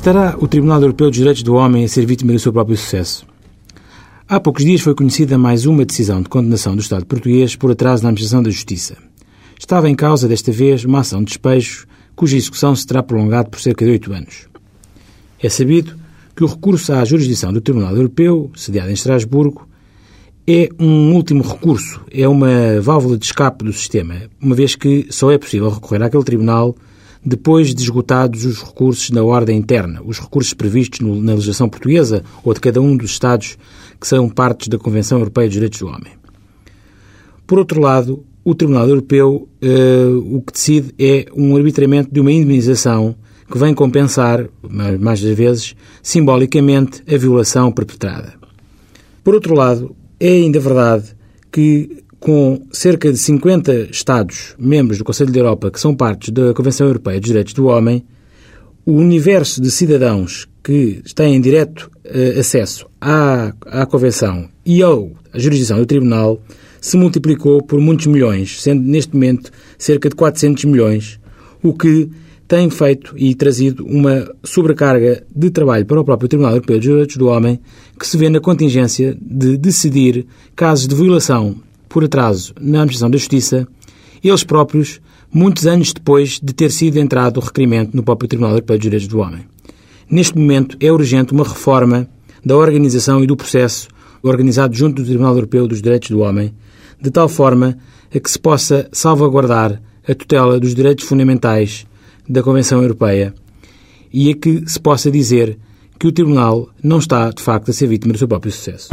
Estará o Tribunal Europeu dos Direitos do Homem a ser vítima do seu próprio sucesso? Há poucos dias foi conhecida mais uma decisão de condenação do Estado português por atraso na administração da Justiça. Estava em causa, desta vez, uma ação de despejo cuja execução se terá prolongado por cerca de oito anos. É sabido que o recurso à jurisdição do Tribunal Europeu, sediado em Estrasburgo, é um último recurso, é uma válvula de escape do sistema, uma vez que só é possível recorrer àquele tribunal depois de esgotados os recursos na ordem interna, os recursos previstos na legislação portuguesa ou de cada um dos Estados que são partes da Convenção Europeia dos Direitos do Homem. Por outro lado, o Tribunal Europeu uh, o que decide é um arbitramento de uma indemnização que vem compensar, mais das vezes, simbolicamente, a violação perpetrada. Por outro lado, é ainda verdade que com cerca de 50 Estados membros do Conselho da Europa que são partes da Convenção Europeia dos Direitos do Homem, o universo de cidadãos que têm direto uh, acesso à, à Convenção e ao, à jurisdição do Tribunal se multiplicou por muitos milhões, sendo neste momento cerca de 400 milhões, o que tem feito e trazido uma sobrecarga de trabalho para o próprio Tribunal Europeu dos Direitos do Homem, que se vê na contingência de decidir casos de violação por atraso na administração da Justiça, eles próprios, muitos anos depois de ter sido entrado o requerimento no próprio Tribunal Europeu dos Direitos do Homem. Neste momento é urgente uma reforma da organização e do processo organizado junto do Tribunal Europeu dos Direitos do Homem, de tal forma a que se possa salvaguardar a tutela dos direitos fundamentais da Convenção Europeia e a que se possa dizer que o Tribunal não está, de facto, a ser vítima do seu próprio sucesso.